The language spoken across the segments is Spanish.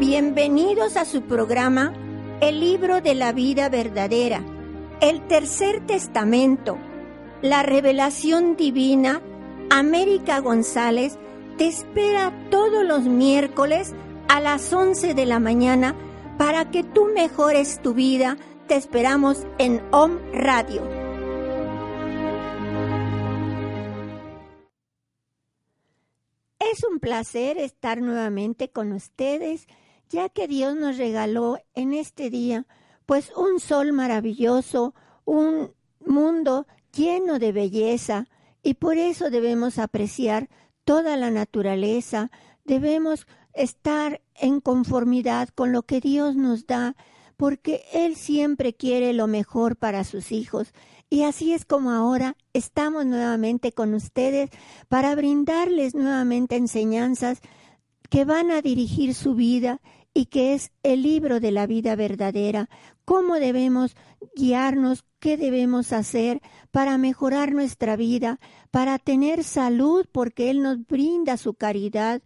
Bienvenidos a su programa El libro de la vida verdadera, el tercer testamento, la revelación divina. América González te espera todos los miércoles a las 11 de la mañana para que tú mejores tu vida. Te esperamos en Om Radio. Es un placer estar nuevamente con ustedes ya que Dios nos regaló en este día, pues un sol maravilloso, un mundo lleno de belleza, y por eso debemos apreciar toda la naturaleza, debemos estar en conformidad con lo que Dios nos da, porque Él siempre quiere lo mejor para sus hijos. Y así es como ahora estamos nuevamente con ustedes para brindarles nuevamente enseñanzas que van a dirigir su vida y que es el libro de la vida verdadera, cómo debemos guiarnos, qué debemos hacer para mejorar nuestra vida, para tener salud, porque Él nos brinda su caridad,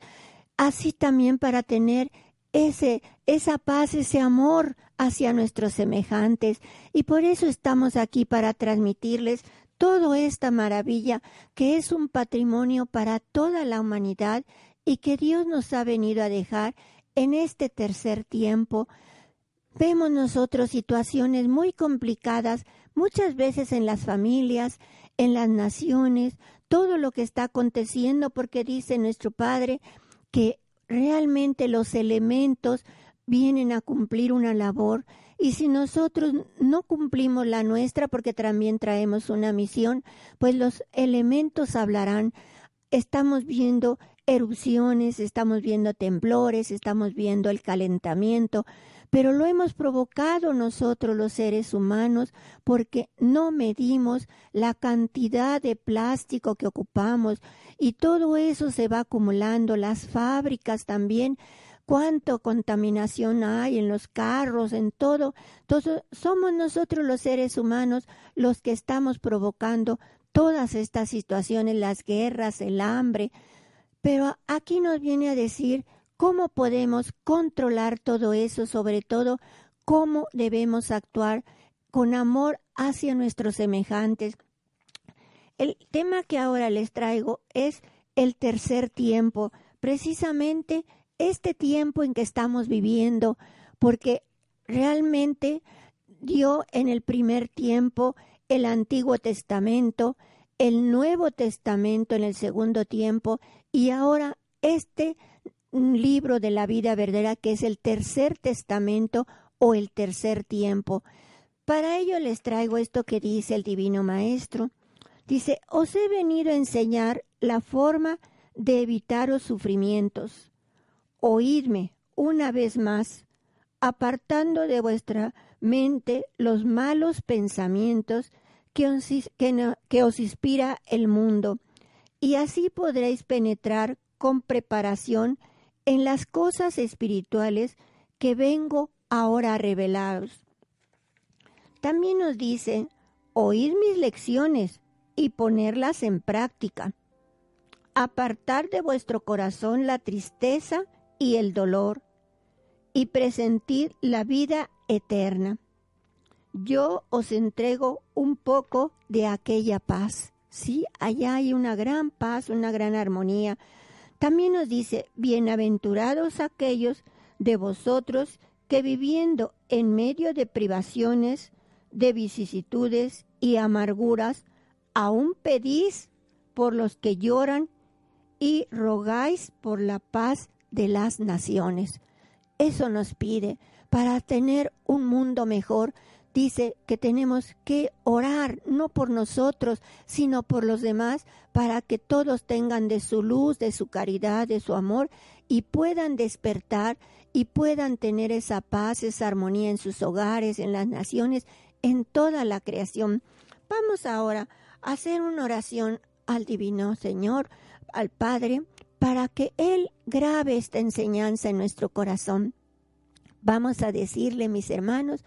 así también para tener ese, esa paz, ese amor hacia nuestros semejantes. Y por eso estamos aquí para transmitirles toda esta maravilla que es un patrimonio para toda la humanidad y que Dios nos ha venido a dejar en este tercer tiempo vemos nosotros situaciones muy complicadas, muchas veces en las familias, en las naciones, todo lo que está aconteciendo, porque dice nuestro Padre que realmente los elementos vienen a cumplir una labor y si nosotros no cumplimos la nuestra porque también traemos una misión, pues los elementos hablarán. Estamos viendo erupciones, estamos viendo temblores, estamos viendo el calentamiento, pero lo hemos provocado nosotros los seres humanos porque no medimos la cantidad de plástico que ocupamos y todo eso se va acumulando, las fábricas también, cuánto contaminación hay en los carros, en todo. todo somos nosotros los seres humanos los que estamos provocando todas estas situaciones, las guerras, el hambre, pero aquí nos viene a decir cómo podemos controlar todo eso, sobre todo cómo debemos actuar con amor hacia nuestros semejantes. El tema que ahora les traigo es el tercer tiempo, precisamente este tiempo en que estamos viviendo, porque realmente dio en el primer tiempo el Antiguo Testamento, el Nuevo Testamento en el segundo tiempo y ahora este libro de la vida verdadera que es el tercer testamento o el tercer tiempo. Para ello les traigo esto que dice el Divino Maestro. Dice, os he venido a enseñar la forma de evitar los sufrimientos. Oídme una vez más, apartando de vuestra mente los malos pensamientos que os, que os inspira el mundo y así podréis penetrar con preparación en las cosas espirituales que vengo ahora a revelaros. También nos dice, oír mis lecciones y ponerlas en práctica. Apartar de vuestro corazón la tristeza y el dolor y presentir la vida eterna. Yo os entrego un poco de aquella paz Sí, allá hay una gran paz, una gran armonía. También nos dice, bienaventurados aquellos de vosotros que viviendo en medio de privaciones, de vicisitudes y amarguras, aún pedís por los que lloran y rogáis por la paz de las naciones. Eso nos pide para tener un mundo mejor, dice que tenemos que orar no por nosotros, sino por los demás, para que todos tengan de su luz, de su caridad, de su amor y puedan despertar y puedan tener esa paz, esa armonía en sus hogares, en las naciones, en toda la creación. Vamos ahora a hacer una oración al Divino Señor, al Padre, para que Él grabe esta enseñanza en nuestro corazón. Vamos a decirle, mis hermanos,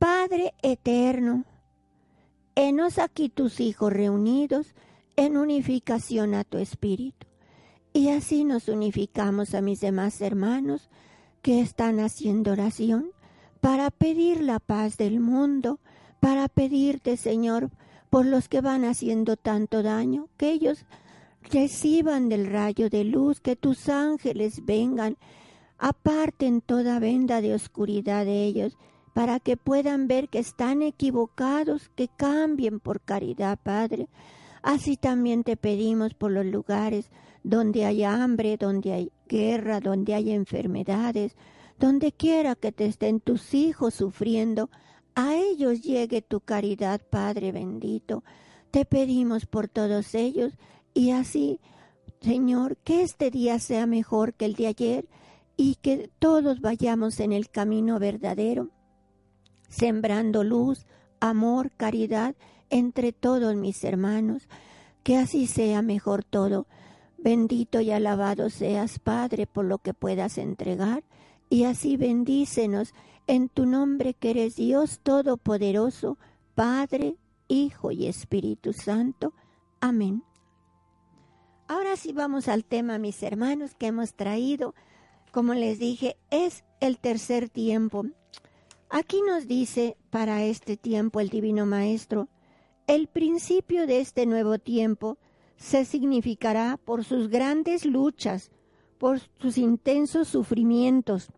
Padre eterno, enos aquí tus hijos reunidos en unificación a tu espíritu. Y así nos unificamos a mis demás hermanos que están haciendo oración para pedir la paz del mundo, para pedirte, Señor, por los que van haciendo tanto daño, que ellos reciban del rayo de luz, que tus ángeles vengan, aparten toda venda de oscuridad de ellos, para que puedan ver que están equivocados, que cambien por caridad, Padre. Así también te pedimos por los lugares donde hay hambre, donde hay guerra, donde hay enfermedades, donde quiera que te estén tus hijos sufriendo, a ellos llegue tu caridad, Padre bendito. Te pedimos por todos ellos y así, Señor, que este día sea mejor que el de ayer y que todos vayamos en el camino verdadero, sembrando luz, amor, caridad entre todos mis hermanos. Que así sea mejor todo. Bendito y alabado seas, Padre, por lo que puedas entregar y así bendícenos en tu nombre que eres Dios Todopoderoso, Padre, Hijo y Espíritu Santo. Amén. Ahora sí vamos al tema, mis hermanos, que hemos traído. Como les dije, es el tercer tiempo. Aquí nos dice para este tiempo el Divino Maestro, el principio de este nuevo tiempo se significará por sus grandes luchas, por sus intensos sufrimientos,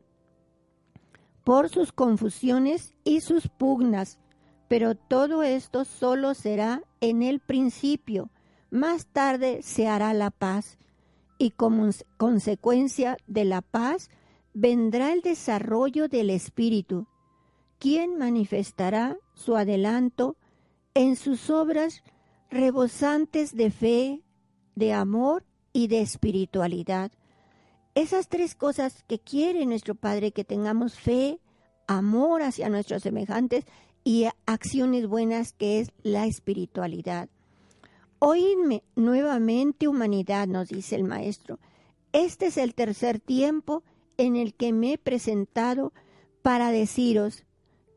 por sus confusiones y sus pugnas, pero todo esto solo será en el principio, más tarde se hará la paz, y como consecuencia de la paz vendrá el desarrollo del Espíritu, quien manifestará su adelanto en sus obras rebosantes de fe, de amor y de espiritualidad, esas tres cosas que quiere nuestro Padre, que tengamos fe, amor hacia nuestros semejantes y acciones buenas, que es la espiritualidad. Oídme nuevamente, humanidad, nos dice el Maestro. Este es el tercer tiempo en el que me he presentado para deciros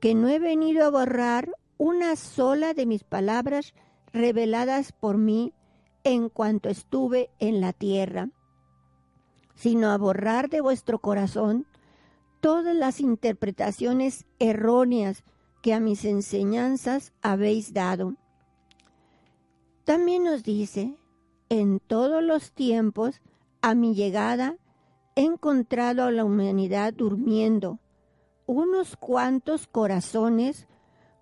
que no he venido a borrar una sola de mis palabras reveladas por mí en cuanto estuve en la tierra sino a borrar de vuestro corazón todas las interpretaciones erróneas que a mis enseñanzas habéis dado. También nos dice, en todos los tiempos, a mi llegada, he encontrado a la humanidad durmiendo, unos cuantos corazones,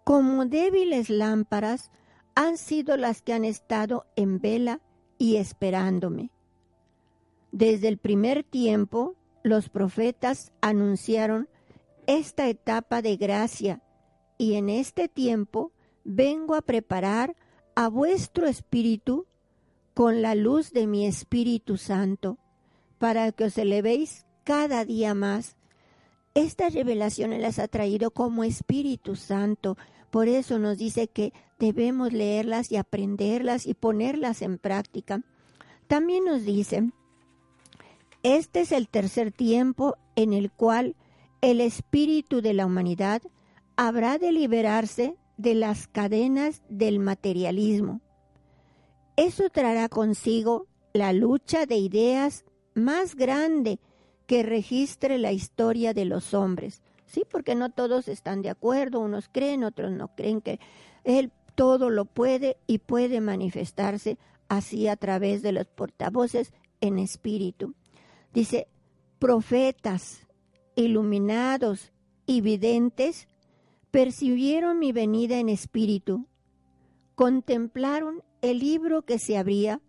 como débiles lámparas, han sido las que han estado en vela y esperándome. Desde el primer tiempo, los profetas anunciaron esta etapa de gracia y en este tiempo vengo a preparar a vuestro espíritu con la luz de mi Espíritu Santo, para que os elevéis cada día más. Estas revelaciones las ha traído como Espíritu Santo, por eso nos dice que debemos leerlas y aprenderlas y ponerlas en práctica. También nos dice este es el tercer tiempo en el cual el espíritu de la humanidad habrá de liberarse de las cadenas del materialismo. Eso traerá consigo la lucha de ideas más grande que registre la historia de los hombres. Sí, porque no todos están de acuerdo, unos creen, otros no creen que él todo lo puede y puede manifestarse así a través de los portavoces en espíritu. Dice, profetas, iluminados y videntes percibieron mi venida en espíritu, contemplaron el libro que se abría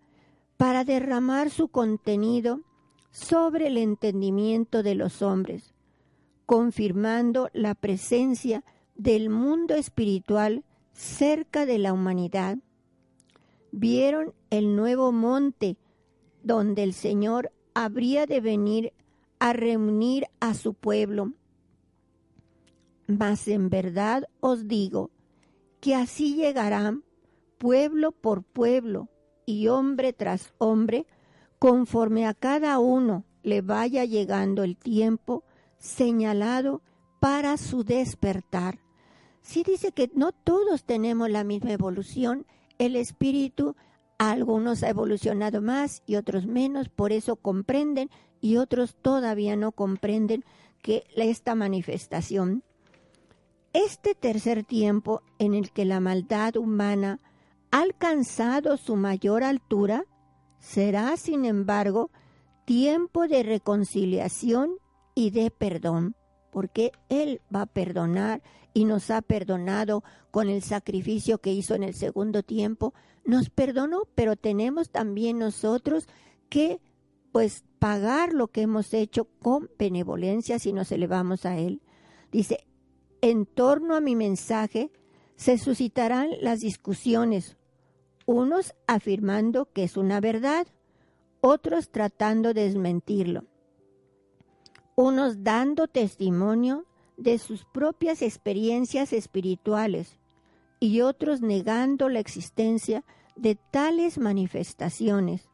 para derramar su contenido sobre el entendimiento de los hombres, confirmando la presencia del mundo espiritual cerca de la humanidad. Vieron el nuevo monte donde el Señor habría de venir a reunir a su pueblo. Mas en verdad os digo que así llegarán pueblo por pueblo y hombre tras hombre, conforme a cada uno le vaya llegando el tiempo señalado para su despertar. Si dice que no todos tenemos la misma evolución, el espíritu algunos ha evolucionado más y otros menos, por eso comprenden y otros todavía no comprenden que esta manifestación. Este tercer tiempo en el que la maldad humana ha alcanzado su mayor altura será, sin embargo, tiempo de reconciliación y de perdón, porque Él va a perdonar y nos ha perdonado con el sacrificio que hizo en el segundo tiempo. Nos perdonó, pero tenemos también nosotros que pues pagar lo que hemos hecho con benevolencia si nos elevamos a Él. Dice, en torno a mi mensaje se suscitarán las discusiones, unos afirmando que es una verdad, otros tratando de desmentirlo, unos dando testimonio de sus propias experiencias espirituales y otros negando la existencia de tales manifestaciones.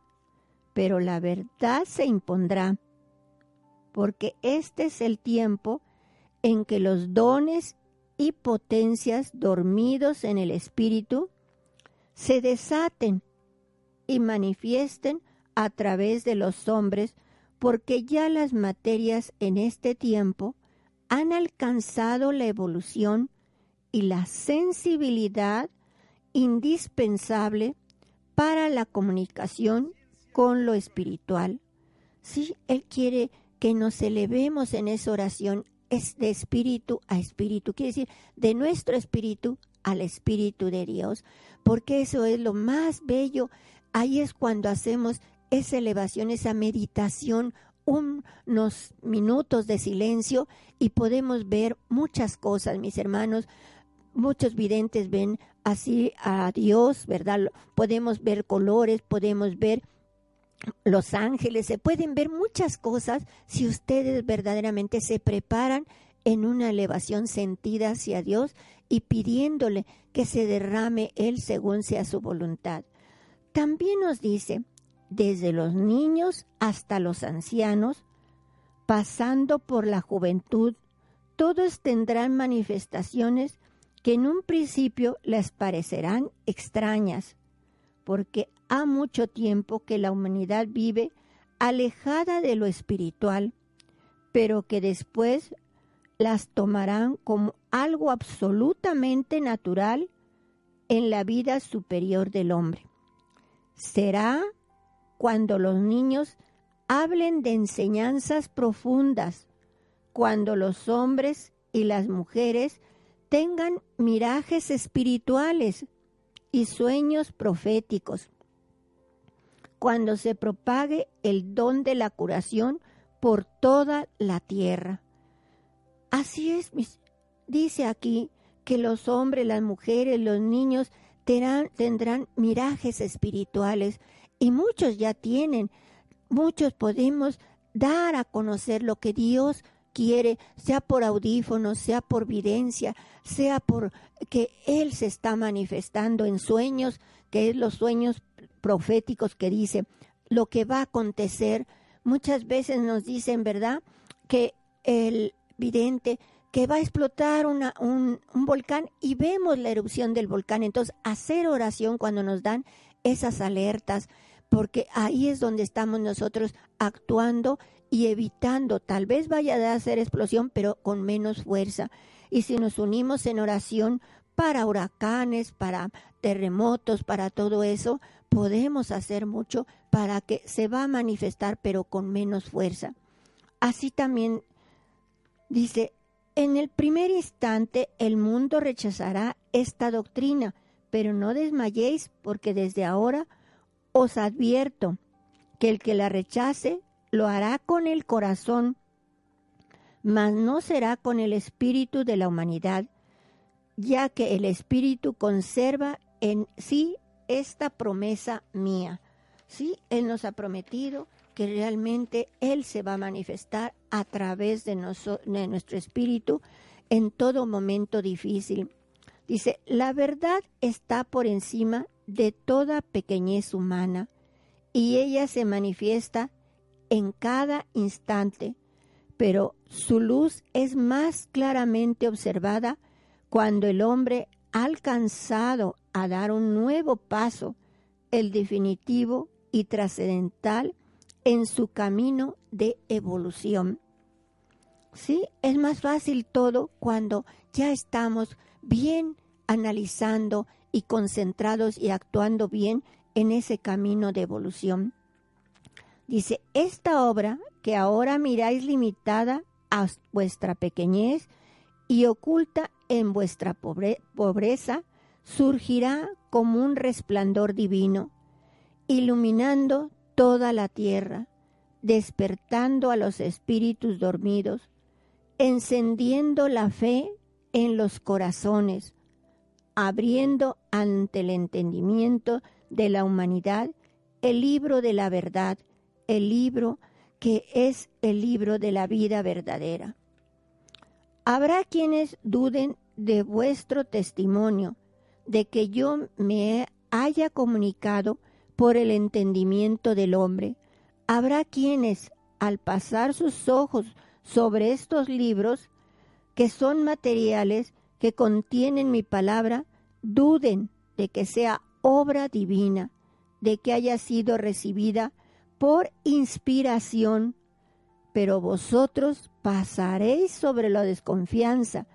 Pero la verdad se impondrá, porque este es el tiempo en que los dones y potencias dormidos en el espíritu se desaten y manifiesten a través de los hombres, porque ya las materias en este tiempo han alcanzado la evolución y la sensibilidad indispensable para la comunicación con lo espiritual. Si Él quiere que nos elevemos en esa oración, es de espíritu a espíritu, quiere decir, de nuestro espíritu al espíritu de Dios, porque eso es lo más bello. Ahí es cuando hacemos esa elevación, esa meditación, unos minutos de silencio y podemos ver muchas cosas, mis hermanos. Muchos videntes ven así a Dios, ¿verdad? Podemos ver colores, podemos ver los ángeles, se pueden ver muchas cosas si ustedes verdaderamente se preparan en una elevación sentida hacia Dios y pidiéndole que se derrame Él según sea su voluntad. También nos dice, desde los niños hasta los ancianos, pasando por la juventud, todos tendrán manifestaciones que en un principio les parecerán extrañas, porque ha mucho tiempo que la humanidad vive alejada de lo espiritual, pero que después las tomarán como algo absolutamente natural en la vida superior del hombre. Será cuando los niños hablen de enseñanzas profundas, cuando los hombres y las mujeres tengan mirajes espirituales y sueños proféticos, cuando se propague el don de la curación por toda la tierra. Así es, dice aquí que los hombres, las mujeres, los niños tendrán, tendrán mirajes espirituales y muchos ya tienen, muchos podemos dar a conocer lo que Dios quiere, sea por audífonos, sea por videncia, sea por que Él se está manifestando en sueños, que es los sueños proféticos que dice lo que va a acontecer. Muchas veces nos dicen, ¿verdad?, que el vidente que va a explotar un, un volcán y vemos la erupción del volcán. Entonces, hacer oración cuando nos dan esas alertas, porque ahí es donde estamos nosotros actuando y evitando, tal vez vaya a hacer explosión, pero con menos fuerza. Y si nos unimos en oración para huracanes, para terremotos, para todo eso, podemos hacer mucho para que se va a manifestar, pero con menos fuerza. Así también dice, en el primer instante el mundo rechazará esta doctrina, pero no desmayéis, porque desde ahora os advierto que el que la rechace lo hará con el corazón, mas no será con el espíritu de la humanidad, ya que el espíritu conserva en sí esta promesa mía. Sí, Él nos ha prometido que realmente Él se va a manifestar a través de, de nuestro espíritu en todo momento difícil. Dice, la verdad está por encima de toda pequeñez humana y ella se manifiesta en cada instante, pero su luz es más claramente observada cuando el hombre ha alcanzado a dar un nuevo paso, el definitivo y trascendental, en su camino de evolución. Sí, es más fácil todo cuando ya estamos bien analizando y concentrados y actuando bien en ese camino de evolución. Dice, esta obra que ahora miráis limitada a vuestra pequeñez y oculta en vuestra pobreza, surgirá como un resplandor divino, iluminando toda la tierra, despertando a los espíritus dormidos, encendiendo la fe en los corazones, abriendo ante el entendimiento de la humanidad el libro de la verdad, el libro que es el libro de la vida verdadera. Habrá quienes duden de vuestro testimonio, de que yo me haya comunicado por el entendimiento del hombre. Habrá quienes, al pasar sus ojos sobre estos libros, que son materiales, que contienen mi palabra, duden de que sea obra divina, de que haya sido recibida por inspiración, pero vosotros pasaréis sobre la desconfianza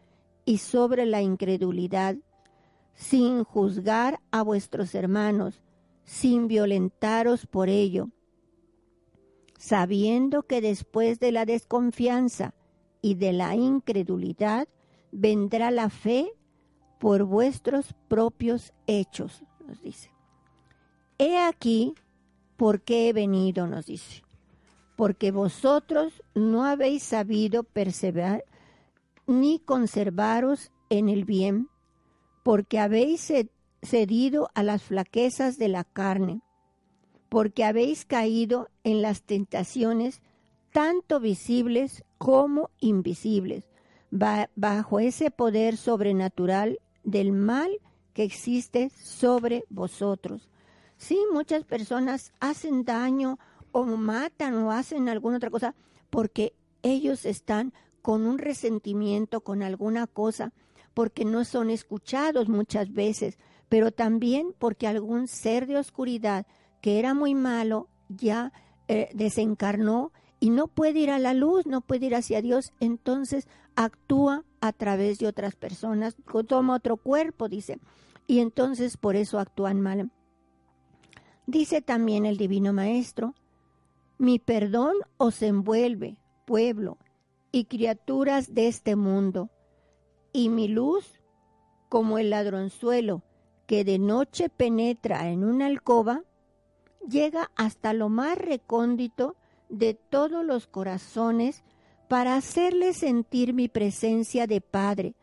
y sobre la incredulidad, sin juzgar a vuestros hermanos, sin violentaros por ello, sabiendo que después de la desconfianza y de la incredulidad vendrá la fe por vuestros propios hechos, nos dice. He aquí por qué he venido, nos dice. Porque vosotros no habéis sabido perseverar ni conservaros en el bien, porque habéis cedido a las flaquezas de la carne, porque habéis caído en las tentaciones tanto visibles como invisibles, bajo ese poder sobrenatural del mal que existe sobre vosotros. Sí, muchas personas hacen daño o matan o hacen alguna otra cosa porque ellos están con un resentimiento con alguna cosa, porque no son escuchados muchas veces, pero también porque algún ser de oscuridad que era muy malo ya eh, desencarnó y no puede ir a la luz, no puede ir hacia Dios, entonces actúa a través de otras personas, toma otro cuerpo, dice, y entonces por eso actúan mal. Dice también el Divino Maestro, mi perdón os envuelve, pueblo, y criaturas de este mundo, y mi luz, como el ladronzuelo que de noche penetra en una alcoba, llega hasta lo más recóndito de todos los corazones para hacerles sentir mi presencia de Padre,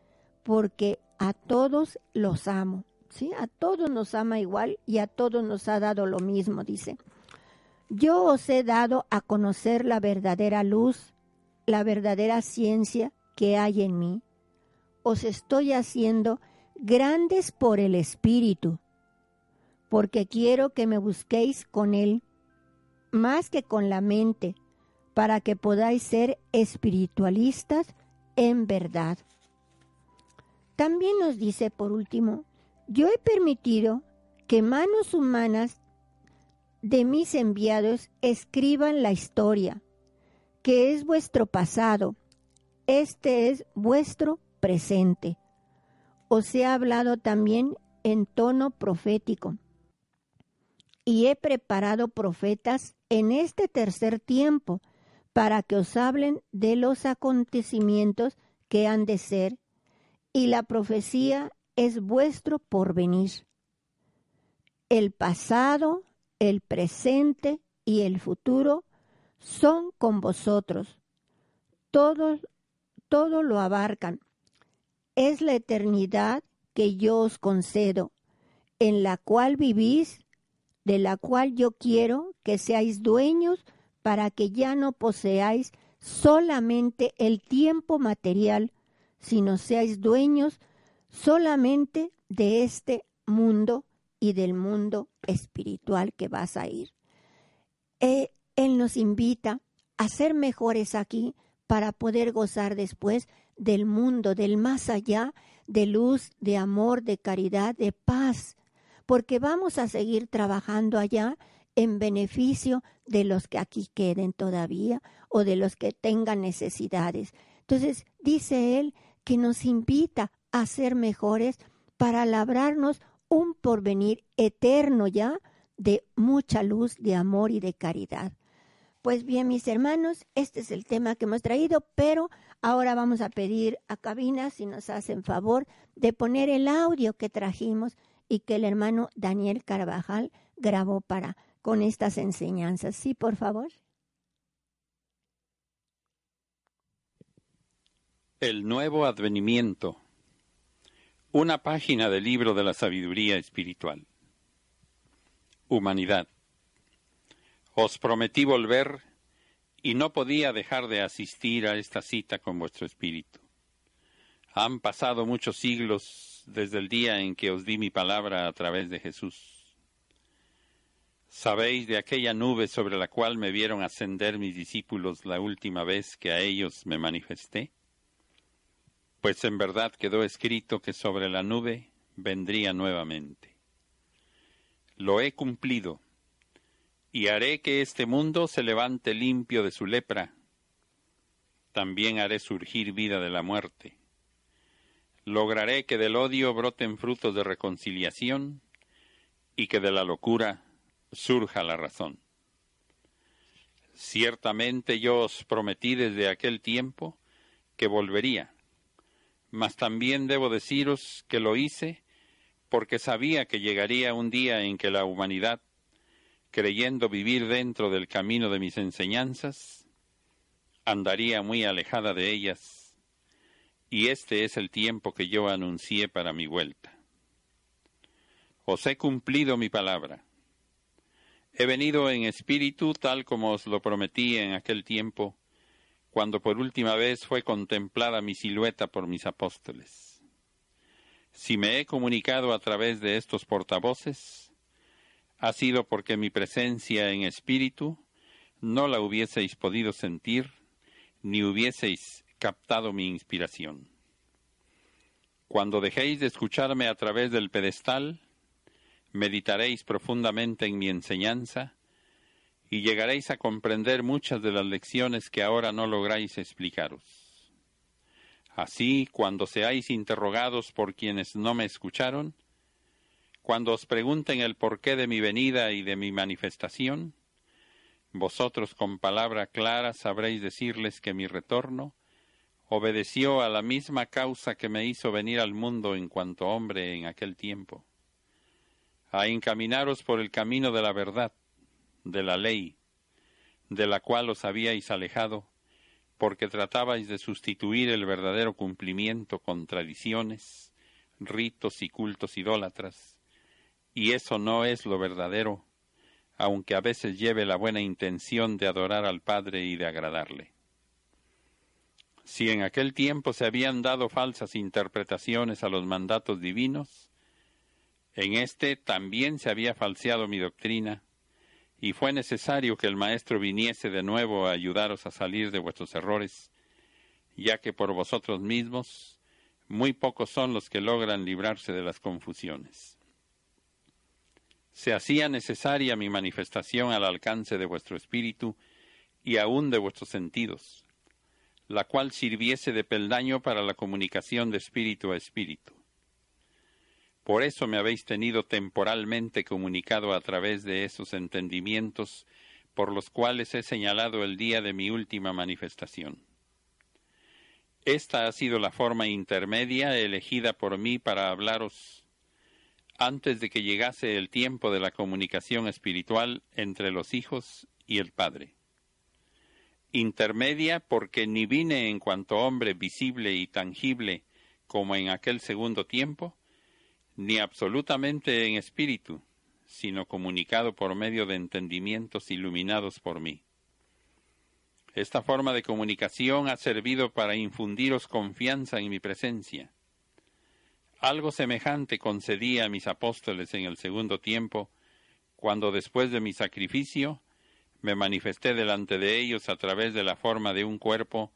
porque a todos los amo. ¿sí? A todos nos ama igual y a todos nos ha dado lo mismo, dice. Yo os he dado a conocer la verdadera luz, la verdadera ciencia que hay en mí. Os estoy haciendo grandes por el Espíritu, porque quiero que me busquéis con Él, más que con la mente, para que podáis ser espiritualistas en verdad. También nos dice, por último, yo he permitido que manos humanas de mis enviados escriban la historia, que es vuestro pasado, este es vuestro presente. Os he hablado también en tono profético, y he preparado profetas en este tercer tiempo, para que os hablen de los acontecimientos que han de ser, y la profecía es vuestro porvenir. El pasado, el presente y el futuro son con vosotros. Todo, todo lo abarcan. Es la eternidad que yo os concedo, en la cual vivís, de la cual yo quiero que seáis dueños para que ya no poseáis solamente el tiempo material, sino seáis dueños solamente de este mundo y del mundo espiritual que vas a ir. Eh, él nos invita a ser mejores aquí para poder gozar después del mundo, del más allá, de luz, de amor, de caridad, de paz, porque vamos a seguir trabajando allá en beneficio de los que aquí queden todavía o de los que tengan necesidades. Entonces dice él que nos invita a ser mejores para labrarnos un porvenir eterno ya de mucha luz, de amor y de caridad. Pues bien, mis hermanos, este es el tema que hemos traído, pero ahora vamos a pedir a cabina si nos hacen favor de poner el audio que trajimos y que el hermano Daniel Carvajal grabó para con estas enseñanzas. Sí, por favor. El nuevo advenimiento. Una página del libro de la sabiduría espiritual. Humanidad. Os prometí volver y no podía dejar de asistir a esta cita con vuestro espíritu. Han pasado muchos siglos desde el día en que os di mi palabra a través de Jesús. ¿Sabéis de aquella nube sobre la cual me vieron ascender mis discípulos la última vez que a ellos me manifesté? Pues en verdad quedó escrito que sobre la nube vendría nuevamente. Lo he cumplido y haré que este mundo se levante limpio de su lepra. También haré surgir vida de la muerte. Lograré que del odio broten frutos de reconciliación y que de la locura surja la razón. Ciertamente yo os prometí desde aquel tiempo que volvería, mas también debo deciros que lo hice porque sabía que llegaría un día en que la humanidad creyendo vivir dentro del camino de mis enseñanzas, andaría muy alejada de ellas, y este es el tiempo que yo anuncié para mi vuelta. Os he cumplido mi palabra. He venido en espíritu tal como os lo prometí en aquel tiempo, cuando por última vez fue contemplada mi silueta por mis apóstoles. Si me he comunicado a través de estos portavoces, ha sido porque mi presencia en espíritu no la hubieseis podido sentir, ni hubieseis captado mi inspiración. Cuando dejéis de escucharme a través del pedestal, meditaréis profundamente en mi enseñanza y llegaréis a comprender muchas de las lecciones que ahora no lográis explicaros. Así, cuando seáis interrogados por quienes no me escucharon, cuando os pregunten el porqué de mi venida y de mi manifestación, vosotros con palabra clara sabréis decirles que mi retorno obedeció a la misma causa que me hizo venir al mundo en cuanto hombre en aquel tiempo, a encaminaros por el camino de la verdad, de la ley, de la cual os habíais alejado, porque tratabais de sustituir el verdadero cumplimiento con tradiciones, ritos y cultos idólatras, y eso no es lo verdadero, aunque a veces lleve la buena intención de adorar al Padre y de agradarle. Si en aquel tiempo se habían dado falsas interpretaciones a los mandatos divinos, en este también se había falseado mi doctrina, y fue necesario que el Maestro viniese de nuevo a ayudaros a salir de vuestros errores, ya que por vosotros mismos muy pocos son los que logran librarse de las confusiones se hacía necesaria mi manifestación al alcance de vuestro espíritu y aun de vuestros sentidos, la cual sirviese de peldaño para la comunicación de espíritu a espíritu. Por eso me habéis tenido temporalmente comunicado a través de esos entendimientos por los cuales he señalado el día de mi última manifestación. Esta ha sido la forma intermedia elegida por mí para hablaros antes de que llegase el tiempo de la comunicación espiritual entre los hijos y el Padre. Intermedia porque ni vine en cuanto hombre visible y tangible como en aquel segundo tiempo, ni absolutamente en espíritu, sino comunicado por medio de entendimientos iluminados por mí. Esta forma de comunicación ha servido para infundiros confianza en mi presencia algo semejante concedí a mis apóstoles en el segundo tiempo, cuando después de mi sacrificio me manifesté delante de ellos a través de la forma de un cuerpo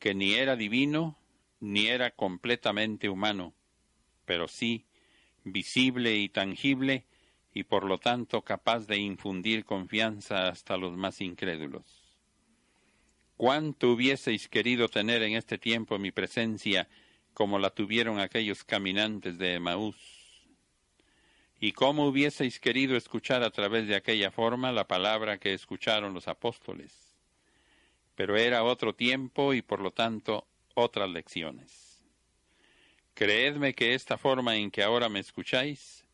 que ni era divino ni era completamente humano, pero sí visible y tangible y por lo tanto capaz de infundir confianza hasta los más incrédulos. cuánto hubieseis querido tener en este tiempo mi presencia como la tuvieron aquellos caminantes de Emaús. Y cómo hubieseis querido escuchar a través de aquella forma la palabra que escucharon los apóstoles. Pero era otro tiempo y por lo tanto otras lecciones. Creedme que esta forma en que ahora me escucháis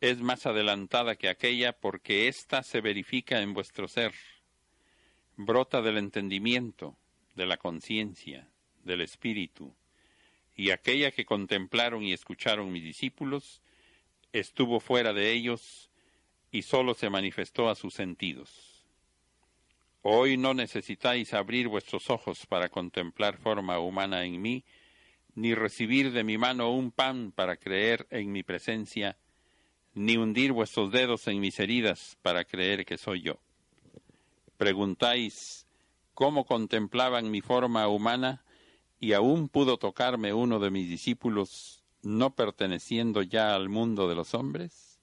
es más adelantada que aquella porque ésta se verifica en vuestro ser, brota del entendimiento, de la conciencia, del espíritu, y aquella que contemplaron y escucharon mis discípulos estuvo fuera de ellos y sólo se manifestó a sus sentidos. Hoy no necesitáis abrir vuestros ojos para contemplar forma humana en mí, ni recibir de mi mano un pan para creer en mi presencia, ni hundir vuestros dedos en mis heridas para creer que soy yo. Preguntáis cómo contemplaban mi forma humana, y aún pudo tocarme uno de mis discípulos, no perteneciendo ya al mundo de los hombres?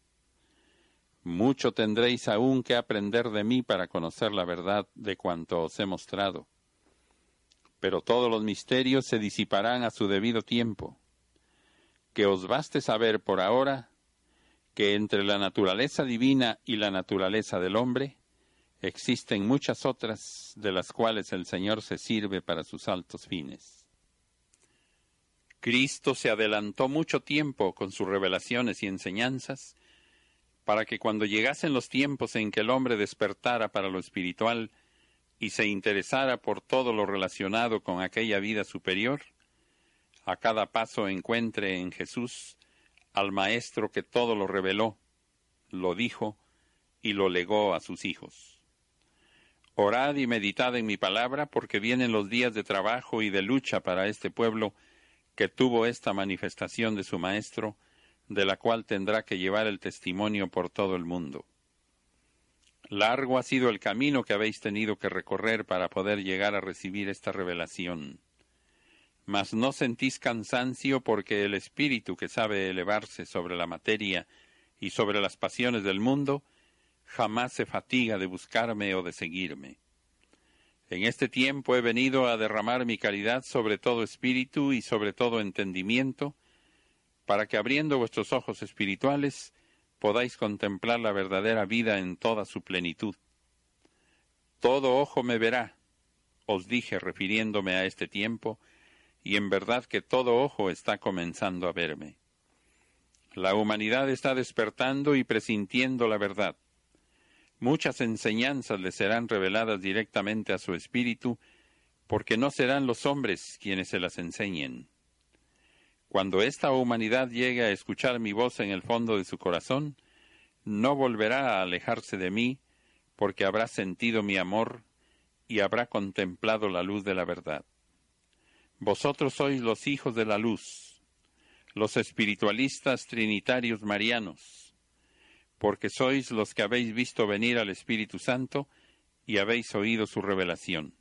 Mucho tendréis aún que aprender de mí para conocer la verdad de cuanto os he mostrado. Pero todos los misterios se disiparán a su debido tiempo. Que os baste saber por ahora que entre la naturaleza divina y la naturaleza del hombre existen muchas otras de las cuales el Señor se sirve para sus altos fines. Cristo se adelantó mucho tiempo con sus revelaciones y enseñanzas, para que cuando llegasen los tiempos en que el hombre despertara para lo espiritual y se interesara por todo lo relacionado con aquella vida superior, a cada paso encuentre en Jesús al Maestro que todo lo reveló, lo dijo y lo legó a sus hijos. Orad y meditad en mi palabra, porque vienen los días de trabajo y de lucha para este pueblo que tuvo esta manifestación de su Maestro, de la cual tendrá que llevar el testimonio por todo el mundo. Largo ha sido el camino que habéis tenido que recorrer para poder llegar a recibir esta revelación. Mas no sentís cansancio porque el espíritu que sabe elevarse sobre la materia y sobre las pasiones del mundo jamás se fatiga de buscarme o de seguirme. En este tiempo he venido a derramar mi caridad sobre todo espíritu y sobre todo entendimiento, para que abriendo vuestros ojos espirituales podáis contemplar la verdadera vida en toda su plenitud. Todo ojo me verá, os dije refiriéndome a este tiempo, y en verdad que todo ojo está comenzando a verme. La humanidad está despertando y presintiendo la verdad. Muchas enseñanzas le serán reveladas directamente a su espíritu, porque no serán los hombres quienes se las enseñen. Cuando esta humanidad llegue a escuchar mi voz en el fondo de su corazón, no volverá a alejarse de mí, porque habrá sentido mi amor y habrá contemplado la luz de la verdad. Vosotros sois los hijos de la luz, los espiritualistas trinitarios marianos, porque sois los que habéis visto venir al Espíritu Santo y habéis oído su revelación.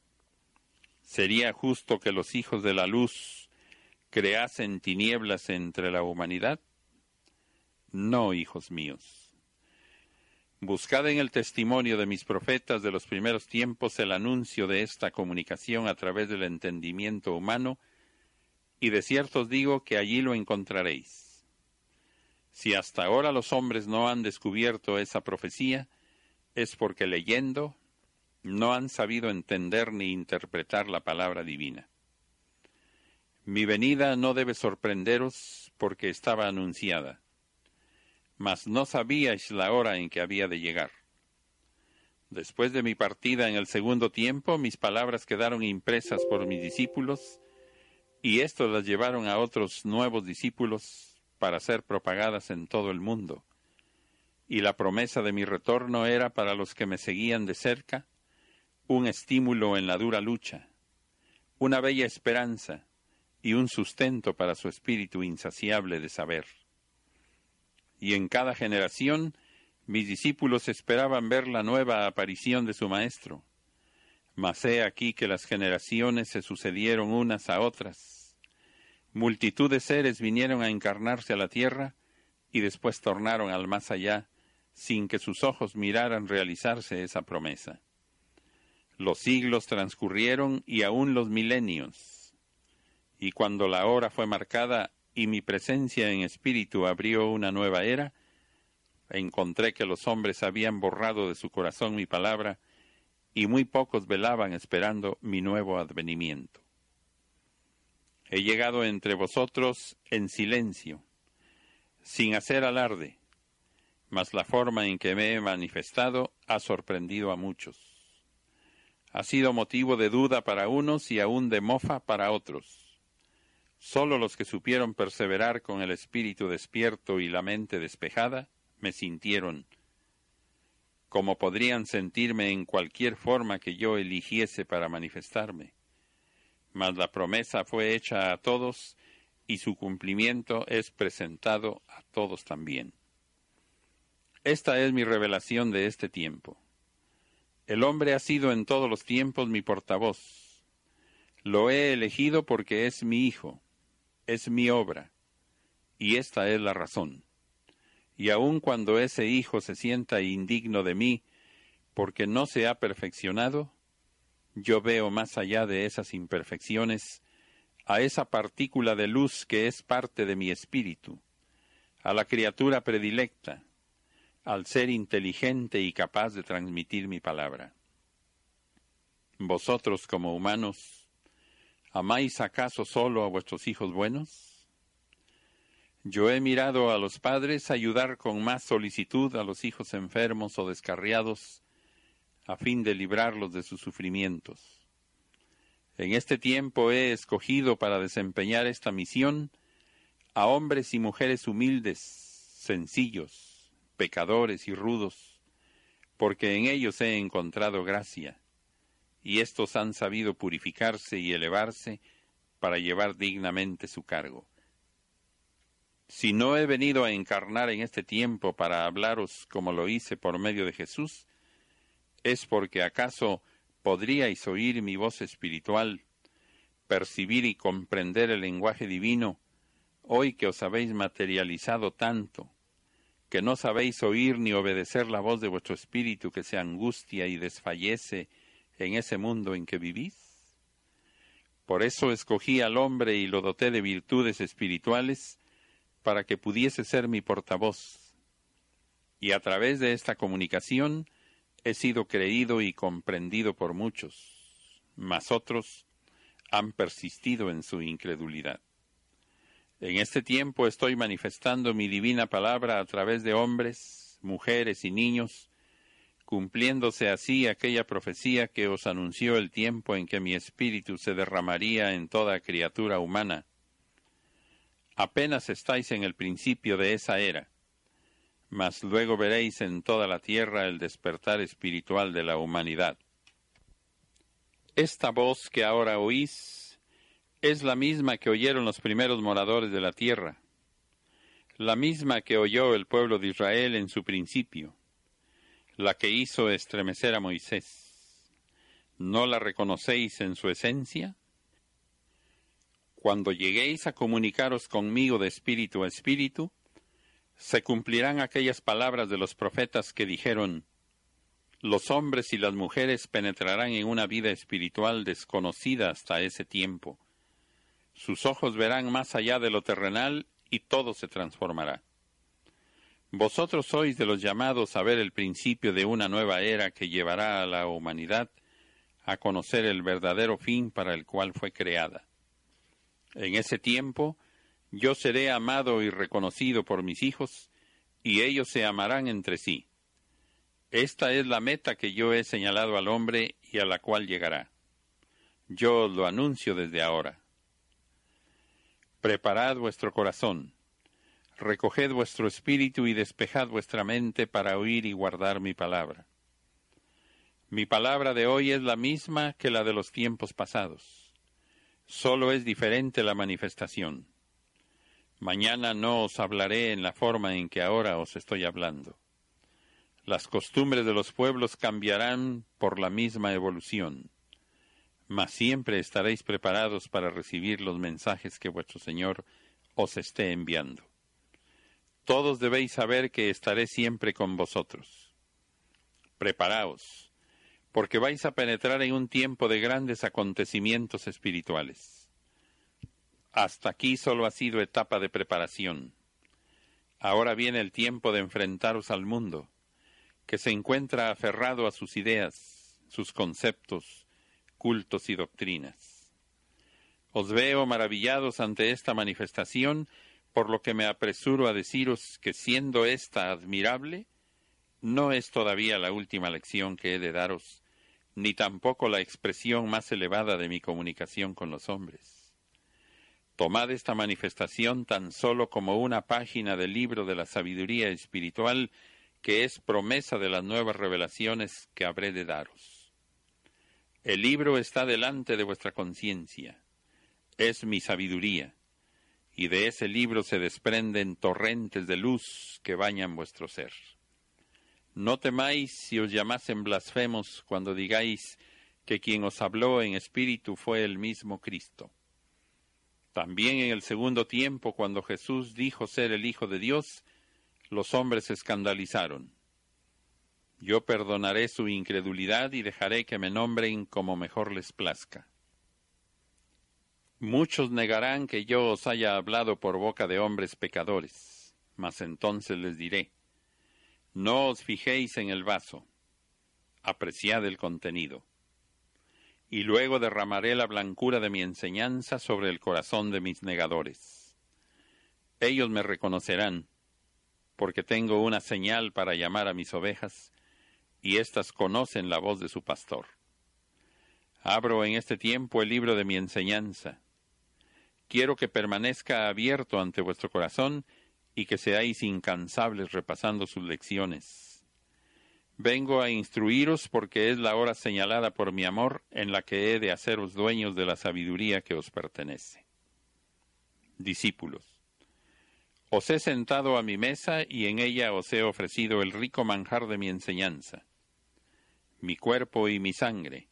¿Sería justo que los hijos de la luz creasen tinieblas entre la humanidad? No, hijos míos. Buscad en el testimonio de mis profetas de los primeros tiempos el anuncio de esta comunicación a través del entendimiento humano, y de cierto os digo que allí lo encontraréis. Si hasta ahora los hombres no han descubierto esa profecía, es porque leyendo no han sabido entender ni interpretar la palabra divina. Mi venida no debe sorprenderos porque estaba anunciada, mas no sabíais la hora en que había de llegar. Después de mi partida en el segundo tiempo, mis palabras quedaron impresas por mis discípulos, y éstos las llevaron a otros nuevos discípulos para ser propagadas en todo el mundo. Y la promesa de mi retorno era para los que me seguían de cerca un estímulo en la dura lucha, una bella esperanza y un sustento para su espíritu insaciable de saber. Y en cada generación mis discípulos esperaban ver la nueva aparición de su Maestro. Mas he aquí que las generaciones se sucedieron unas a otras, Multitud de seres vinieron a encarnarse a la tierra y después tornaron al más allá sin que sus ojos miraran realizarse esa promesa. Los siglos transcurrieron y aún los milenios. Y cuando la hora fue marcada y mi presencia en espíritu abrió una nueva era, encontré que los hombres habían borrado de su corazón mi palabra y muy pocos velaban esperando mi nuevo advenimiento. He llegado entre vosotros en silencio, sin hacer alarde, mas la forma en que me he manifestado ha sorprendido a muchos. Ha sido motivo de duda para unos y aún de mofa para otros. Solo los que supieron perseverar con el espíritu despierto y la mente despejada me sintieron, como podrían sentirme en cualquier forma que yo eligiese para manifestarme. Mas la promesa fue hecha a todos y su cumplimiento es presentado a todos también. Esta es mi revelación de este tiempo. El hombre ha sido en todos los tiempos mi portavoz. Lo he elegido porque es mi hijo, es mi obra, y esta es la razón y aun cuando ese hijo se sienta indigno de mí porque no se ha perfeccionado, yo veo más allá de esas imperfecciones a esa partícula de luz que es parte de mi espíritu, a la criatura predilecta, al ser inteligente y capaz de transmitir mi palabra. Vosotros como humanos, ¿amáis acaso solo a vuestros hijos buenos? Yo he mirado a los padres ayudar con más solicitud a los hijos enfermos o descarriados, a fin de librarlos de sus sufrimientos. En este tiempo he escogido para desempeñar esta misión a hombres y mujeres humildes, sencillos, pecadores y rudos, porque en ellos he encontrado gracia, y éstos han sabido purificarse y elevarse para llevar dignamente su cargo. Si no he venido a encarnar en este tiempo para hablaros como lo hice por medio de Jesús, es porque acaso podríais oír mi voz espiritual, percibir y comprender el lenguaje divino, hoy que os habéis materializado tanto, que no sabéis oír ni obedecer la voz de vuestro espíritu que se angustia y desfallece en ese mundo en que vivís? Por eso escogí al hombre y lo doté de virtudes espirituales, para que pudiese ser mi portavoz. Y a través de esta comunicación he sido creído y comprendido por muchos, mas otros han persistido en su incredulidad. En este tiempo estoy manifestando mi divina palabra a través de hombres, mujeres y niños, cumpliéndose así aquella profecía que os anunció el tiempo en que mi espíritu se derramaría en toda criatura humana, Apenas estáis en el principio de esa era, mas luego veréis en toda la tierra el despertar espiritual de la humanidad. Esta voz que ahora oís es la misma que oyeron los primeros moradores de la tierra, la misma que oyó el pueblo de Israel en su principio, la que hizo estremecer a Moisés. ¿No la reconocéis en su esencia? Cuando lleguéis a comunicaros conmigo de espíritu a espíritu, se cumplirán aquellas palabras de los profetas que dijeron, los hombres y las mujeres penetrarán en una vida espiritual desconocida hasta ese tiempo. Sus ojos verán más allá de lo terrenal y todo se transformará. Vosotros sois de los llamados a ver el principio de una nueva era que llevará a la humanidad a conocer el verdadero fin para el cual fue creada. En ese tiempo yo seré amado y reconocido por mis hijos, y ellos se amarán entre sí. Esta es la meta que yo he señalado al hombre y a la cual llegará. Yo os lo anuncio desde ahora. Preparad vuestro corazón, recoged vuestro espíritu y despejad vuestra mente para oír y guardar mi palabra. Mi palabra de hoy es la misma que la de los tiempos pasados Solo es diferente la manifestación. Mañana no os hablaré en la forma en que ahora os estoy hablando. Las costumbres de los pueblos cambiarán por la misma evolución, mas siempre estaréis preparados para recibir los mensajes que vuestro Señor os esté enviando. Todos debéis saber que estaré siempre con vosotros. Preparaos, porque vais a penetrar en un tiempo de grandes acontecimientos espirituales. Hasta aquí solo ha sido etapa de preparación. Ahora viene el tiempo de enfrentaros al mundo, que se encuentra aferrado a sus ideas, sus conceptos, cultos y doctrinas. Os veo maravillados ante esta manifestación, por lo que me apresuro a deciros que siendo esta admirable, no es todavía la última lección que he de daros, ni tampoco la expresión más elevada de mi comunicación con los hombres. Tomad esta manifestación tan solo como una página del libro de la sabiduría espiritual que es promesa de las nuevas revelaciones que habré de daros. El libro está delante de vuestra conciencia, es mi sabiduría, y de ese libro se desprenden torrentes de luz que bañan vuestro ser. No temáis si os llamasen blasfemos cuando digáis que quien os habló en espíritu fue el mismo Cristo. También en el segundo tiempo, cuando Jesús dijo ser el Hijo de Dios, los hombres se escandalizaron. Yo perdonaré su incredulidad y dejaré que me nombren como mejor les plazca. Muchos negarán que yo os haya hablado por boca de hombres pecadores, mas entonces les diré, no os fijéis en el vaso, apreciad el contenido. Y luego derramaré la blancura de mi enseñanza sobre el corazón de mis negadores. Ellos me reconocerán, porque tengo una señal para llamar a mis ovejas, y éstas conocen la voz de su pastor. Abro en este tiempo el libro de mi enseñanza. Quiero que permanezca abierto ante vuestro corazón y que seáis incansables repasando sus lecciones. Vengo a instruiros porque es la hora señalada por mi amor en la que he de haceros dueños de la sabiduría que os pertenece. Discípulos. Os he sentado a mi mesa y en ella os he ofrecido el rico manjar de mi enseñanza, mi cuerpo y mi sangre,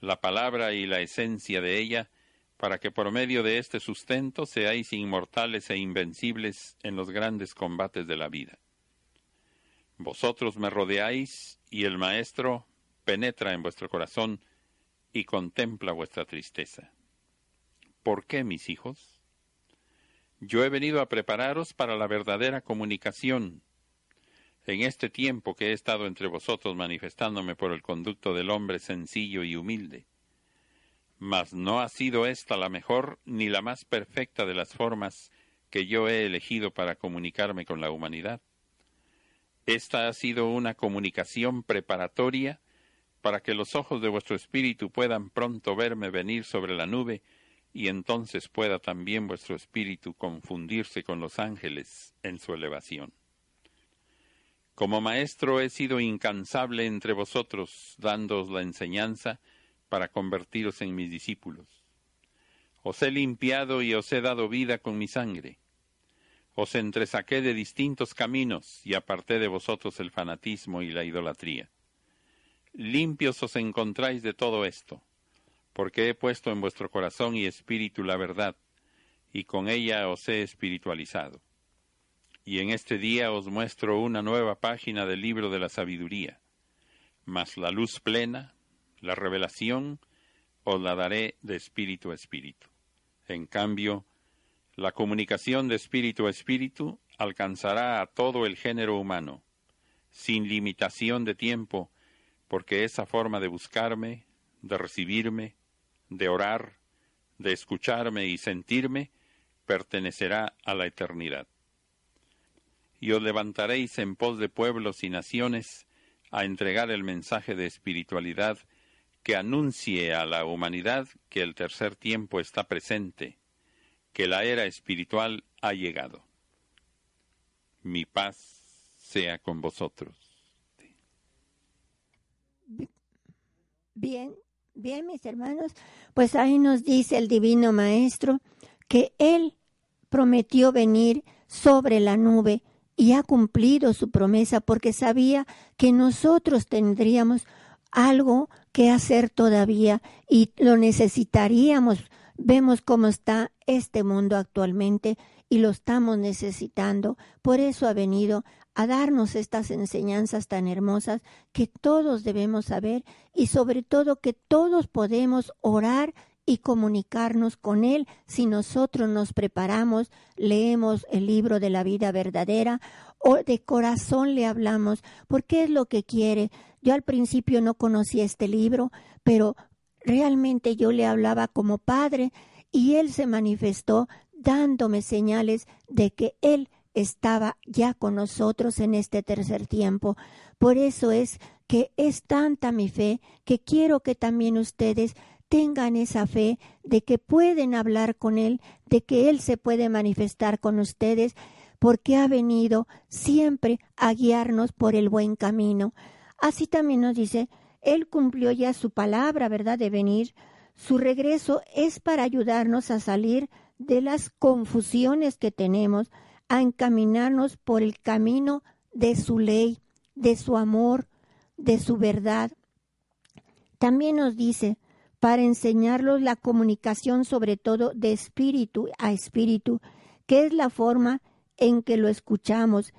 la palabra y la esencia de ella, para que por medio de este sustento seáis inmortales e invencibles en los grandes combates de la vida. Vosotros me rodeáis y el Maestro penetra en vuestro corazón y contempla vuestra tristeza. ¿Por qué, mis hijos? Yo he venido a prepararos para la verdadera comunicación. En este tiempo que he estado entre vosotros manifestándome por el conducto del hombre sencillo y humilde, mas no ha sido esta la mejor ni la más perfecta de las formas que yo he elegido para comunicarme con la humanidad. Esta ha sido una comunicación preparatoria para que los ojos de vuestro espíritu puedan pronto verme venir sobre la nube y entonces pueda también vuestro espíritu confundirse con los ángeles en su elevación. Como maestro he sido incansable entre vosotros, dándoos la enseñanza, para convertiros en mis discípulos. Os he limpiado y os he dado vida con mi sangre. Os entresaqué de distintos caminos y aparté de vosotros el fanatismo y la idolatría. Limpios os encontráis de todo esto, porque he puesto en vuestro corazón y espíritu la verdad, y con ella os he espiritualizado. Y en este día os muestro una nueva página del libro de la sabiduría, mas la luz plena, la revelación os la daré de espíritu a espíritu. En cambio, la comunicación de espíritu a espíritu alcanzará a todo el género humano, sin limitación de tiempo, porque esa forma de buscarme, de recibirme, de orar, de escucharme y sentirme, pertenecerá a la eternidad. Y os levantaréis en pos de pueblos y naciones a entregar el mensaje de espiritualidad que anuncie a la humanidad que el tercer tiempo está presente, que la era espiritual ha llegado. Mi paz sea con vosotros. Bien, bien, mis hermanos, pues ahí nos dice el Divino Maestro que Él prometió venir sobre la nube y ha cumplido su promesa porque sabía que nosotros tendríamos algo que hacer todavía y lo necesitaríamos. Vemos cómo está este mundo actualmente y lo estamos necesitando. Por eso ha venido a darnos estas enseñanzas tan hermosas que todos debemos saber y sobre todo que todos podemos orar y comunicarnos con Él si nosotros nos preparamos, leemos el libro de la vida verdadera o de corazón le hablamos, porque es lo que quiere. Yo al principio no conocía este libro, pero realmente yo le hablaba como padre y Él se manifestó dándome señales de que Él estaba ya con nosotros en este tercer tiempo. Por eso es que es tanta mi fe que quiero que también ustedes tengan esa fe de que pueden hablar con Él, de que Él se puede manifestar con ustedes, porque ha venido siempre a guiarnos por el buen camino. Así también nos dice, Él cumplió ya su palabra, ¿verdad?, de venir. Su regreso es para ayudarnos a salir de las confusiones que tenemos, a encaminarnos por el camino de su ley, de su amor, de su verdad. También nos dice, para enseñarlos la comunicación sobre todo de espíritu a espíritu, que es la forma en que lo escuchamos,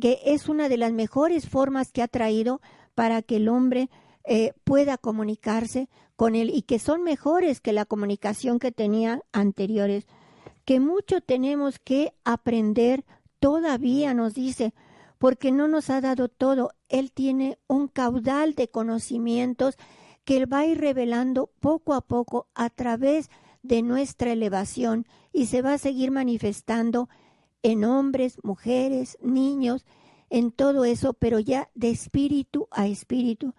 que es una de las mejores formas que ha traído para que el hombre eh, pueda comunicarse con él y que son mejores que la comunicación que tenía anteriores, que mucho tenemos que aprender todavía, nos dice, porque no nos ha dado todo. Él tiene un caudal de conocimientos que Él va a ir revelando poco a poco a través de nuestra elevación y se va a seguir manifestando en hombres, mujeres, niños, en todo eso, pero ya de espíritu a espíritu,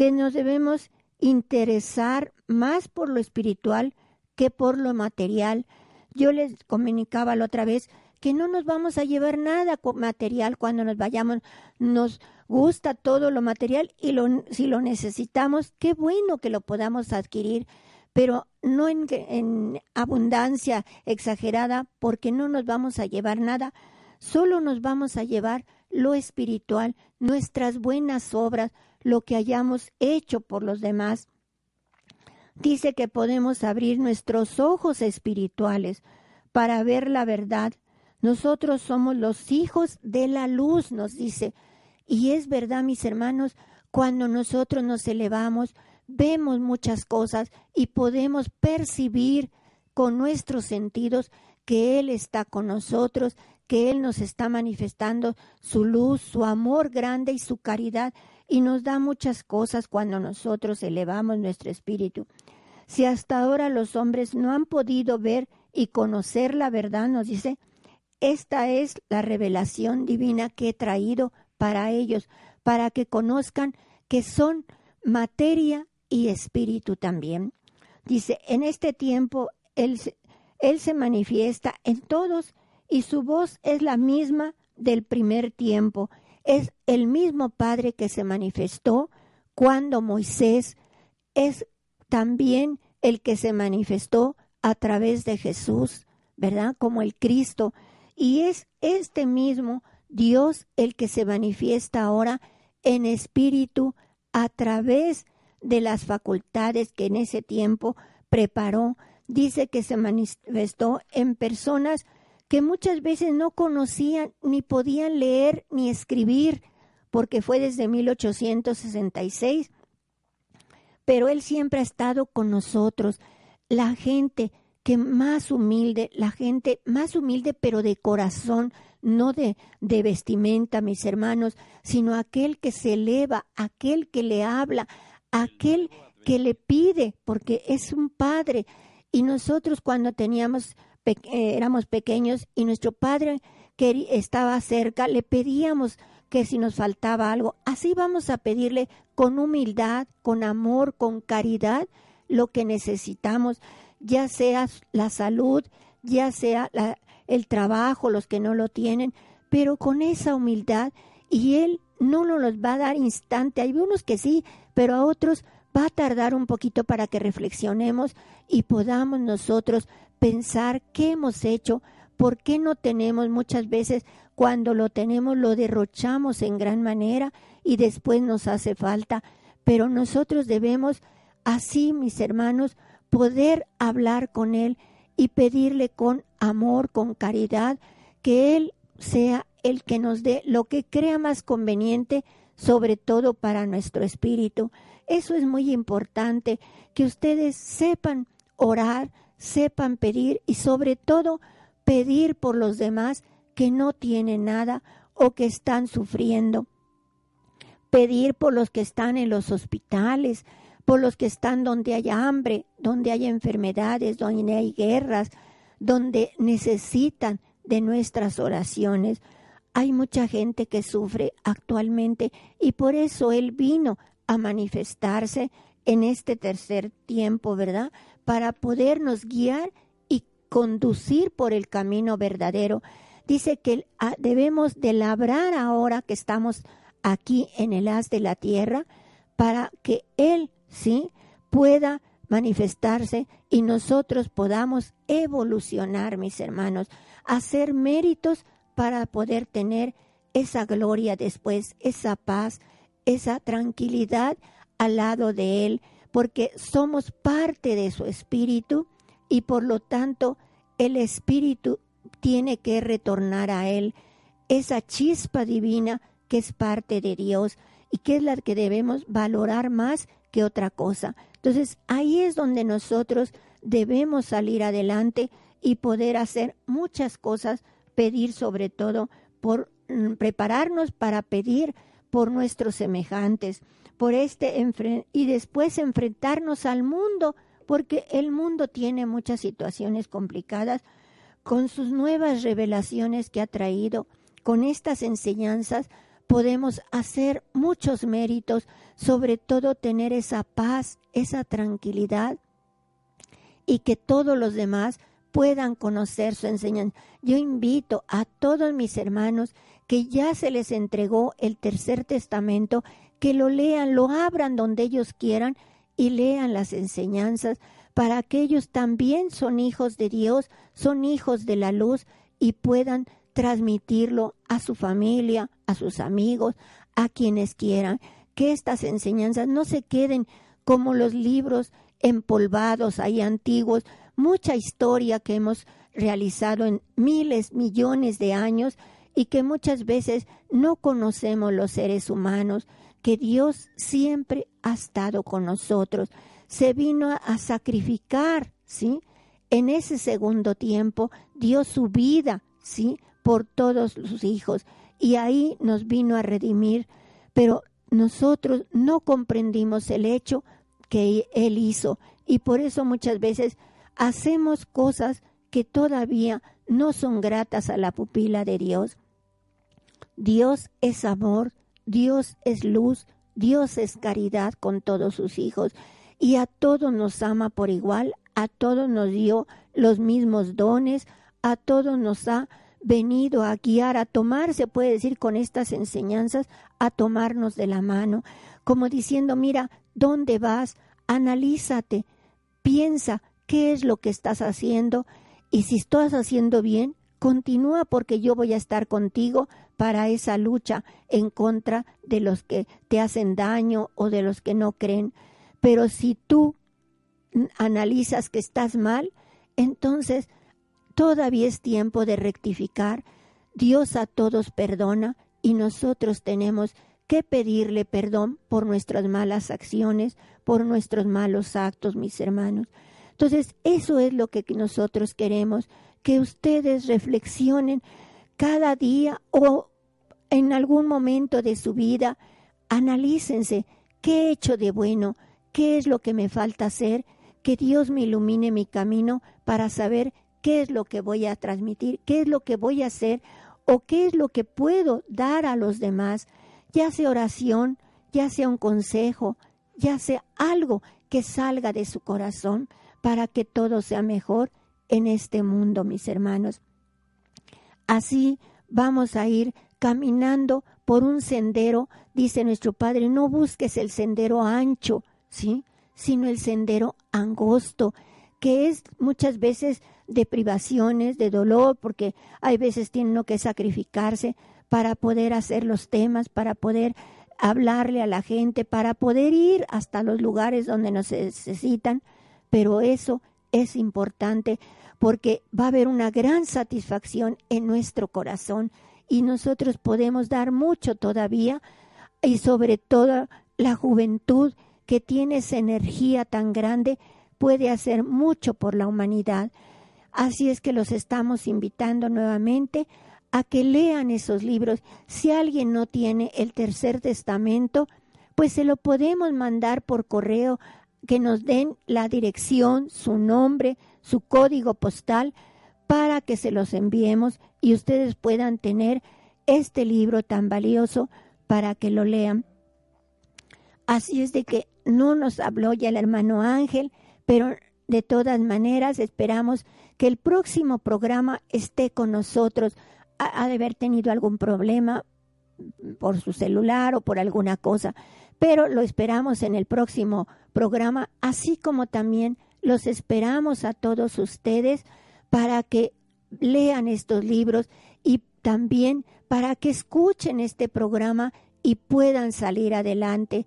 que nos debemos interesar más por lo espiritual que por lo material. Yo les comunicaba la otra vez que no nos vamos a llevar nada material cuando nos vayamos, nos gusta todo lo material y si lo necesitamos, qué bueno que lo podamos adquirir, pero no en, en abundancia exagerada porque no nos vamos a llevar nada, solo nos vamos a llevar lo espiritual, nuestras buenas obras, lo que hayamos hecho por los demás. Dice que podemos abrir nuestros ojos espirituales para ver la verdad. Nosotros somos los hijos de la luz, nos dice y es verdad, mis hermanos, cuando nosotros nos elevamos, vemos muchas cosas y podemos percibir con nuestros sentidos que Él está con nosotros, que Él nos está manifestando su luz, su amor grande y su caridad, y nos da muchas cosas cuando nosotros elevamos nuestro espíritu. Si hasta ahora los hombres no han podido ver y conocer la verdad, nos dice, esta es la revelación divina que he traído para ellos, para que conozcan que son materia y espíritu también. Dice, en este tiempo él, él se manifiesta en todos y su voz es la misma del primer tiempo. Es el mismo Padre que se manifestó cuando Moisés es también el que se manifestó a través de Jesús, ¿verdad? Como el Cristo. Y es este mismo Dios el que se manifiesta ahora en espíritu a través de las facultades que en ese tiempo preparó. Dice que se manifestó en personas que muchas veces no conocían ni podían leer ni escribir, porque fue desde 1866. Pero Él siempre ha estado con nosotros. La gente que más humilde, la gente más humilde pero de corazón, no de, de vestimenta, mis hermanos, sino aquel que se eleva, aquel que le habla, aquel que le pide, porque es un padre. Y nosotros cuando teníamos, eh, éramos pequeños y nuestro padre que estaba cerca, le pedíamos que si nos faltaba algo, así vamos a pedirle con humildad, con amor, con caridad, lo que necesitamos, ya sea la salud, ya sea la, el trabajo, los que no lo tienen, pero con esa humildad y Él no nos los va a dar instante. Hay unos que sí, pero a otros va a tardar un poquito para que reflexionemos y podamos nosotros pensar qué hemos hecho, por qué no tenemos muchas veces cuando lo tenemos lo derrochamos en gran manera y después nos hace falta, pero nosotros debemos así, mis hermanos, poder hablar con Él y pedirle con amor, con caridad, que Él sea el que nos dé lo que crea más conveniente, sobre todo para nuestro espíritu. Eso es muy importante, que ustedes sepan orar, sepan pedir y sobre todo pedir por los demás que no tienen nada o que están sufriendo. Pedir por los que están en los hospitales, por los que están donde hay hambre, donde hay enfermedades, donde hay guerras, donde necesitan de nuestras oraciones. Hay mucha gente que sufre actualmente y por eso Él vino a manifestarse en este tercer tiempo, ¿verdad? Para podernos guiar y conducir por el camino verdadero. Dice que ah, debemos de labrar ahora que estamos aquí en el haz de la tierra para que Él, ¿sí? pueda manifestarse y nosotros podamos evolucionar, mis hermanos, hacer méritos para poder tener esa gloria después, esa paz, esa tranquilidad al lado de Él, porque somos parte de su espíritu y por lo tanto el espíritu tiene que retornar a Él, esa chispa divina que es parte de Dios y que es la que debemos valorar más que otra cosa. Entonces ahí es donde nosotros debemos salir adelante y poder hacer muchas cosas, pedir sobre todo por mm, prepararnos para pedir por nuestros semejantes, por este y después enfrentarnos al mundo, porque el mundo tiene muchas situaciones complicadas con sus nuevas revelaciones que ha traído, con estas enseñanzas podemos hacer muchos méritos, sobre todo tener esa paz, esa tranquilidad y que todos los demás puedan conocer su enseñanza. Yo invito a todos mis hermanos que ya se les entregó el tercer testamento, que lo lean, lo abran donde ellos quieran y lean las enseñanzas para que ellos también son hijos de Dios, son hijos de la luz y puedan transmitirlo a su familia, a sus amigos, a quienes quieran. Que estas enseñanzas no se queden como los libros empolvados ahí antiguos, mucha historia que hemos realizado en miles, millones de años y que muchas veces no conocemos los seres humanos, que Dios siempre ha estado con nosotros. Se vino a sacrificar, ¿sí? En ese segundo tiempo dio su vida, ¿sí? Por todos sus hijos y ahí nos vino a redimir, pero nosotros no comprendimos el hecho que Él hizo y por eso muchas veces hacemos cosas que todavía no son gratas a la pupila de Dios. Dios es amor, Dios es luz, Dios es caridad con todos sus hijos y a todos nos ama por igual, a todos nos dio los mismos dones, a todos nos ha venido a guiar, a tomar, se puede decir con estas enseñanzas, a tomarnos de la mano, como diciendo, mira, ¿dónde vas? Analízate, piensa qué es lo que estás haciendo y si estás haciendo bien, Continúa porque yo voy a estar contigo para esa lucha en contra de los que te hacen daño o de los que no creen. Pero si tú analizas que estás mal, entonces todavía es tiempo de rectificar. Dios a todos perdona y nosotros tenemos que pedirle perdón por nuestras malas acciones, por nuestros malos actos, mis hermanos. Entonces, eso es lo que nosotros queremos que ustedes reflexionen cada día o en algún momento de su vida, analícense qué he hecho de bueno, qué es lo que me falta hacer, que Dios me ilumine mi camino para saber qué es lo que voy a transmitir, qué es lo que voy a hacer o qué es lo que puedo dar a los demás, ya sea oración, ya sea un consejo, ya sea algo que salga de su corazón para que todo sea mejor en este mundo, mis hermanos. Así vamos a ir caminando por un sendero, dice nuestro Padre, no busques el sendero ancho, ¿sí? sino el sendero angosto, que es muchas veces de privaciones, de dolor, porque hay veces tiene que sacrificarse para poder hacer los temas, para poder hablarle a la gente, para poder ir hasta los lugares donde nos necesitan, pero eso es importante porque va a haber una gran satisfacción en nuestro corazón y nosotros podemos dar mucho todavía y sobre todo la juventud que tiene esa energía tan grande puede hacer mucho por la humanidad. Así es que los estamos invitando nuevamente a que lean esos libros. Si alguien no tiene el tercer testamento, pues se lo podemos mandar por correo, que nos den la dirección, su nombre, su código postal, para que se los enviemos y ustedes puedan tener este libro tan valioso para que lo lean. Así es de que no nos habló ya el hermano Ángel, pero de todas maneras esperamos que el próximo programa esté con nosotros ha, de haber tenido algún problema por su celular o por alguna cosa, pero lo esperamos en el próximo programa, así como también los esperamos a todos ustedes para que lean estos libros y también para que escuchen este programa y puedan salir adelante.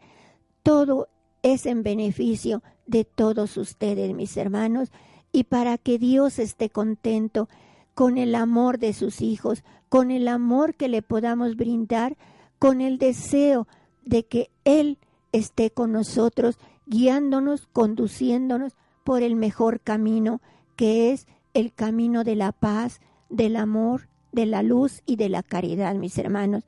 Todo es en beneficio de todos ustedes, mis hermanos, y para que Dios esté contento con el amor de sus hijos, con el amor que le podamos brindar, con el deseo de que Él esté con nosotros, guiándonos, conduciéndonos por el mejor camino, que es el camino de la paz, del amor, de la luz y de la caridad, mis hermanos.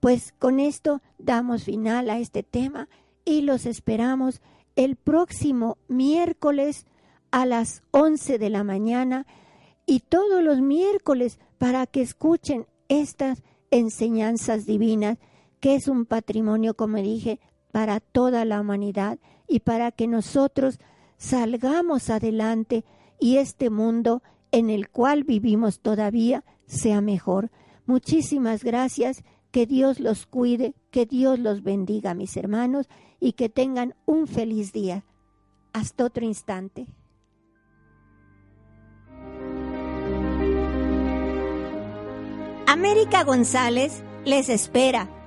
Pues con esto damos final a este tema y los esperamos el próximo miércoles a las 11 de la mañana y todos los miércoles para que escuchen estas enseñanzas divinas, que es un patrimonio, como dije, para toda la humanidad y para que nosotros salgamos adelante y este mundo en el cual vivimos todavía sea mejor. Muchísimas gracias, que Dios los cuide, que Dios los bendiga, mis hermanos, y que tengan un feliz día. Hasta otro instante. América González les espera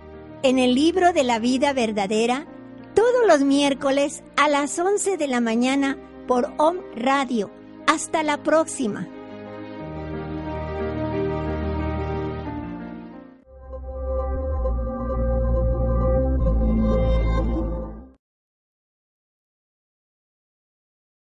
en el libro de la vida verdadera todos los miércoles a las 11 de la mañana por OM Radio. Hasta la próxima.